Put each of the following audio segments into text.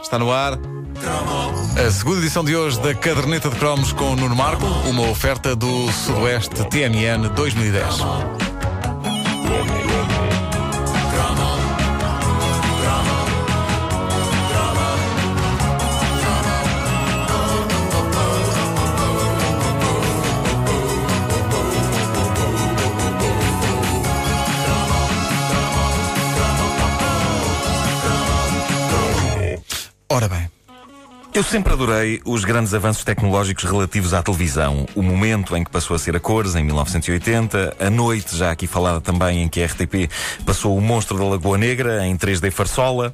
Está no ar a segunda edição de hoje da Caderneta de Cromos com Nuno Marco, uma oferta do Sudoeste TMN 2010. Eu sempre adorei os grandes avanços tecnológicos relativos à televisão. O momento em que passou a ser a cores, em 1980. A noite, já aqui falada também, em que a RTP passou o Monstro da Lagoa Negra, em 3D Farsola.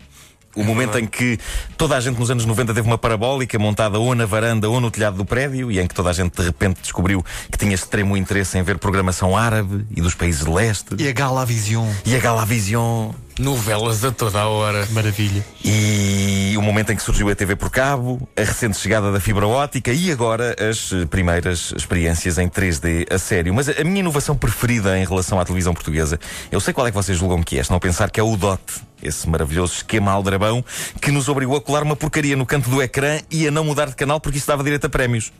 O momento em que toda a gente nos anos 90 teve uma parabólica montada ou na varanda ou no telhado do prédio e em que toda a gente de repente descobriu que tinha extremo interesse em ver programação árabe e dos países de leste. e a Galavision? E a Galavision. Novelas a toda a hora. Maravilha. E o momento em que surgiu a TV por cabo, a recente chegada da fibra ótica e agora as eh, primeiras experiências em 3D a sério. Mas a a minha inovação preferida em relação à televisão portuguesa, eu sei qual é que vocês julgam que é, se não pensar que é o DOT. Esse maravilhoso esquema aldrabão que nos obrigou a colar uma porcaria no canto do ecrã e a não mudar de canal porque isso dava direito a prémios.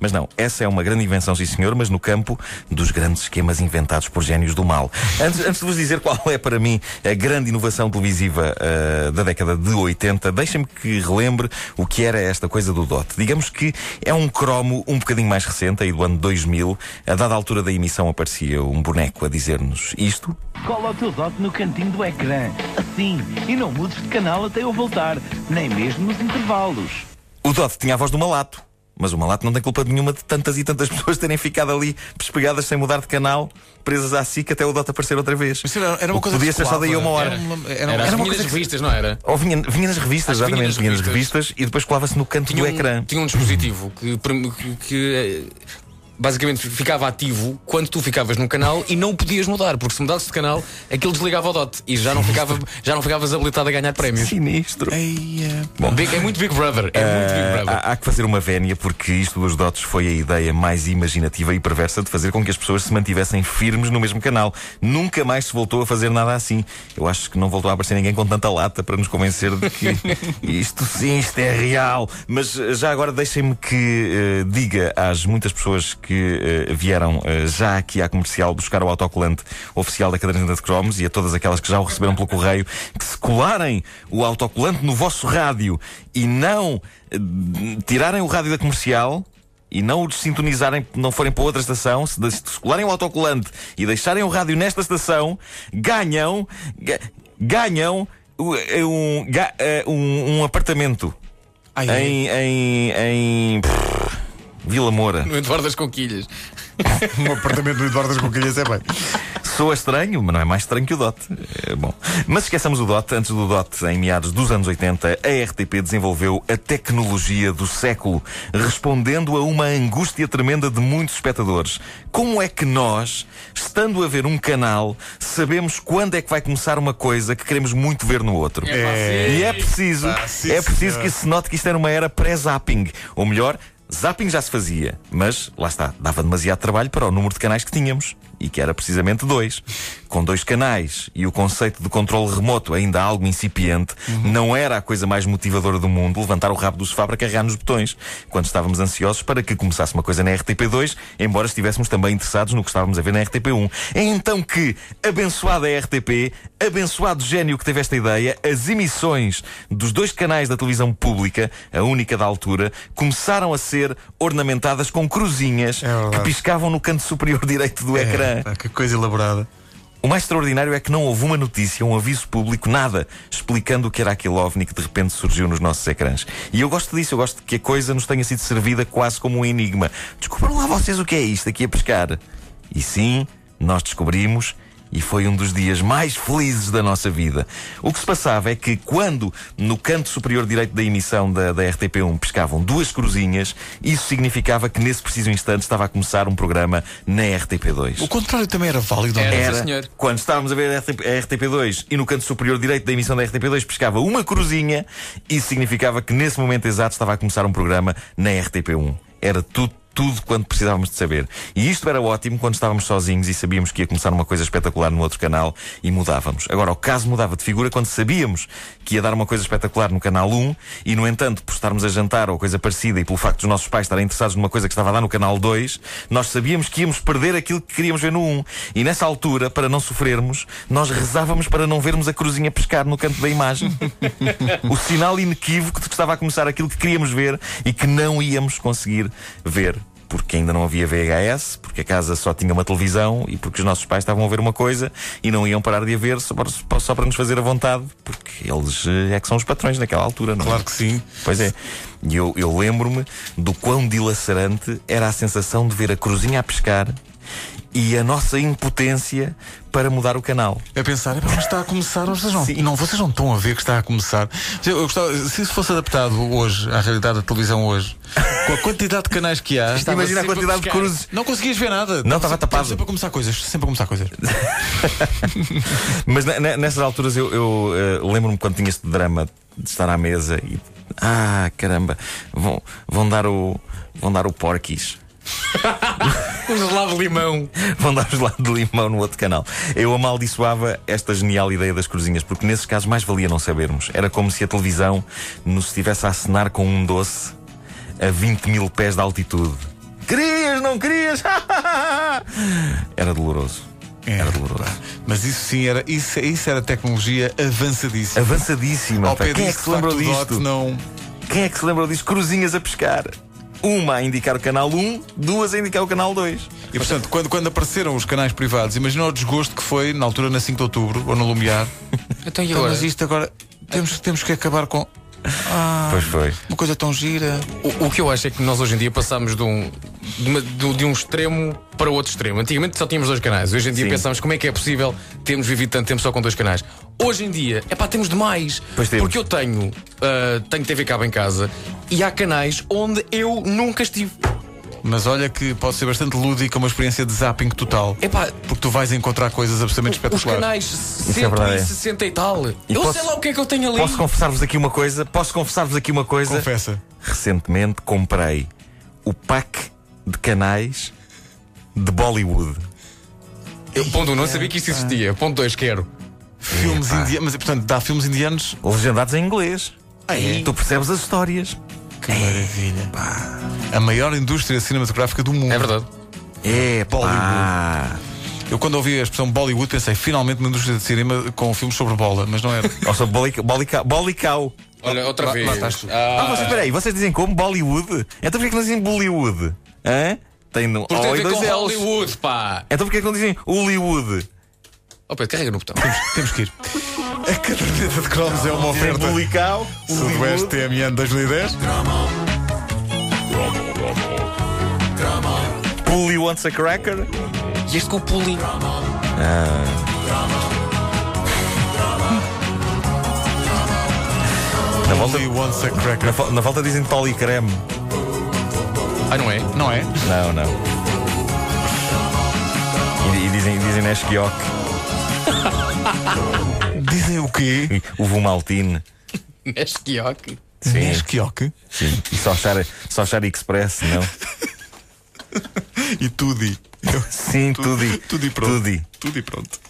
Mas não, essa é uma grande invenção, sim senhor, mas no campo dos grandes esquemas inventados por génios do mal. Antes, antes de vos dizer qual é para mim a grande inovação televisiva ah, da década de 80, deixem-me que relembre o que era esta coisa do DOT. Digamos que é um cromo um bocadinho mais recente, aí do ano 2000. A dada altura da emissão aparecia um boneco a dizer-nos isto. Cola o teu dot no cantinho do ecrã. Assim. E não mudes de canal até eu voltar. Nem mesmo nos intervalos. O DOT tinha a voz do malato. Mas o malato não tem culpa nenhuma de tantas e tantas pessoas terem ficado ali pespegadas sem mudar de canal, presas à SIC até o DOT aparecer outra vez. Mas era, era uma coisa podia ser só daí a uma hora. Era, uma- era, Era, era uma vinha coisa revistas, não era? Ou vinha, vinha nas revistas, Acho vinha exatamente, vinha nas revistas. revistas e depois colava-se no canto Tinha do um, ecrã. tinha um dispositivo que, que, que, eh, basicamente ficava ativo quando tu ficavas num canal e não o podias mudar, porque se mudasses de canal, aquilo desligava o dot e já não, ficava, já não ficavas habilitado a ganhar prémios. Sinistro. Eia, Bom, Big- é muito Big Brother. É muito Big eh, Brother. há, há que fazer uma vénia porque isto dos dots foi a ideia mais imaginativa e perversa de fazer com que as pessoas se mantivessem firmes no mesmo canal. Nunca mais se voltou a fazer nada assim. Eu acho que não voltou a aparecer ninguém com tanta lata para nos convencer de que isto sim, isto é real. Mas já agora deixem-me que eh, diga às muitas pessoas que eh, vieram eh, já aqui à comercial buscar o autocolante oficial da caderneta de cromos e a todas aquelas que já o receberam pelo correio que se colarem o autocolante no vosso rádio e não eh, tirarem o rádio da comercial e não o desintonizarem, não forem para outra estação, se, colarem o autocolante e deixarem o rádio nesta estação, ganham, ga- ganham uh, um, um, um apartamento Ai, em, em, em pff, Vila Moura. No Eduardo das Conquilhas. um apartamento no Eduardo das Conquilhas é bem. Soa estranho, mas não é mais estranho que o DOT. É, bom. Mas esqueçamos o DOT. Antes do DOT, em meados dos anos 80, a RTP desenvolveu a tecnologia do século, respondendo a uma angústia tremenda de muitos espectadores. Como é que nós, estando a ver um canal, sabemos quando é que vai começar uma coisa que queremos muito ver no outro? É. E é preciso, Ah, sim, é preciso senhor. que se note que isto era uma era pré-zapping. Ou melhor, zapping já se fazia, mas lá está, dava demasiado trabalho para o número de canais que tínhamos. E que era precisamente dois. Com dois canais e o conceito de controle remoto ainda algo incipiente, não era a coisa mais motivadora do mundo levantar o rabo do sofá para carregar nos botões, quando estávamos ansiosos para que começasse uma coisa na RTP2, embora estivéssemos também interessados no que estávamos a ver na RTP1. É então que, abençoada a RTP, abençoado gênio que teve esta ideia, as emissões dos dois canais da televisão pública, a única da altura, começaram a ser ornamentadas com cruzinhas É que piscavam no canto superior direito do ecrã. É, pá, que coisa elaborada. O mais extraordinário é que não houve uma notícia, um aviso público, nada, explicando o que era aquele OVNI que de repente surgiu nos nossos ecrãs. E eu gosto disso, eu gosto que a coisa nos tenha sido servida quase como um enigma. Descobriram lá vocês o que é isto aqui a pescar. E sim, nós descobrimos e foi um dos dias mais felizes da nossa vida. O que se passava é que quando no canto superior direito da emissão da, da RTP1 pescavam duas cruzinhas, isso significava que nesse preciso instante estava a começar um programa na RTP2. O contrário também era válido. Era. não é? Era sim, senhor. quando estávamos a ver a RTP2 e no canto superior direito da emissão da RTP2 pescava uma cruzinha, isso significava que nesse momento exato estava a começar um programa na RTP1. Era tudo tudo quanto precisávamos de saber. E isto era ótimo quando estávamos sozinhos e sabíamos que ia começar uma coisa espetacular no outro canal e mudávamos. Agora, o caso mudava de figura quando sabíamos que ia dar uma coisa espetacular no canal 1 e, no entanto, por estarmos a jantar ou coisa parecida e pelo facto dos nossos pais estarem interessados numa coisa que estava a dar no canal 2, nós sabíamos que íamos perder aquilo que queríamos ver no 1. E nessa altura, para não sofrermos, nós rezávamos para não vermos a cruzinha pescar no canto da imagem. o sinal inequívoco de que estava a começar aquilo que queríamos ver e que não íamos conseguir ver porque ainda não havia VHS, porque a casa só tinha uma televisão e porque os nossos pais estavam a ver uma coisa e não iam parar de a ver só para, só para nos fazer a vontade, porque eles eh, é que são os patrões naquela altura, não é? Claro que sim. Pois é. E eu, eu lembro-me do quão dilacerante era a sensação de ver a cruzinha a pescar e a nossa impotência para mudar o canal. É pensar, "Epá, mas está a começar, vocês não, não, vocês não estão a ver que está a começar. Eu gostava, se isso fosse adaptado hoje à realidade da televisão hoje, com a quantidade de canais que há, Estava Imagina a sempre quantidade de cruzes. não conseguias ver nada. Não, estava tapado. Sempre a começar coisas, sempre a começar coisas. Mas ne- ne- nessas alturas eu, eu, eh, lembro-me quando tinha este drama de estar à mesa e. Ah, caramba, vão, vão dar o. Vão dar o porquis. Um gelado de limão. Vão dar o gelado de limão no outro canal. Eu amaldiçoava esta genial ideia das cruzinhas, porque nesses casos mais valia não sabermos. Era como se a televisão nos estivesse a acenar com um doce a 20 mil pés de altitude. Querias, não querias? Era doloroso. Era doloroso. Mas isso sim era, isso, isso era tecnologia avançadíssima. Avançadíssima. Ao pé Quem é que se lembrou disto? Não. Quem é que se lembrou disto? Cruzinhas a pescar. Uma a indicar o canal 1, duas a indicar o canal 2. E portanto, quando, quando apareceram os canais privados, imagina o desgosto que foi na altura na 5 de outubro ou no Lumiar. Então e Então, mas isto agora temos, temos que acabar com Pois foi. uma coisa tão gira. O, o que eu acho é que nós hoje em dia passamos de um, de, uma- de- de um extremo para o outro extremo. Antigamente só tínhamos dois canais. Hoje em dia Sim. pensamos como é que é possível termos vivido tanto tempo só com dois canais. Hoje em dia, é pá, temos demais. Pois temos. Porque eu tenho, ah, tenho TV cabo em casa e há canais onde eu nunca estive. Mas olha que pode ser bastante lúdica uma experiência de zapping total. É pá, Porque tu vais encontrar coisas absolutamente os espetaculares. canais é verdade, é. 160 e tal. eu posso- sei lá o que é que eu tenho ali. Posso confessar-vos aqui uma coisa? Posso confessar-vos aqui uma coisa? Confessa. Recentemente comprei o pack de canais de Bollywood. Eu, ponto um, não sabia que isso existia. Ponto dois, quero. Filmes Epá. indianos. Mas portanto, dá filmes indianos. Legendados em inglês. Ah, é? Tu percebes as histórias. Que maravilha. A maior indústria cinematográfica do mundo. É verdade. É, Bollywood. Eu quando ouvi a expressão Bollywood pensei finalmente na indústria de cinema com filmes sobre bola, mas não era. Ou seja, Bolica- Bolica- Bolicau. Olha, outra lá- vez. lá estás tu. Ah, Ah, vocês, espera aí, vocês dizem como? Bollywood? Então porquê que não dizem Bollywood? Hã? Tem no por ter a O e ver dois com L's. Hollywood, pá. Então porquê que não dizem Hollywood? Oh, Pedro, carrega no botão. Temos que ir. A caderneta de cromos é uma oferta. Bolicau, Sudoeste. TMN 2010. Puli wants a cracker. E este com o pulinho. Na volta, wants a cracker. na, na volta dizem policreme. Ah, não é? Não é? Não, não. E, e dizem, dizem Nesquioc, Dizem o quê? o Vumaltine. Nesquioque. Sim. Nesquioque Sim. E só achar, só achar Express, não? e Tudi. Sim, tudo e, Tudo e pronto. tudo. Tudo e pronto.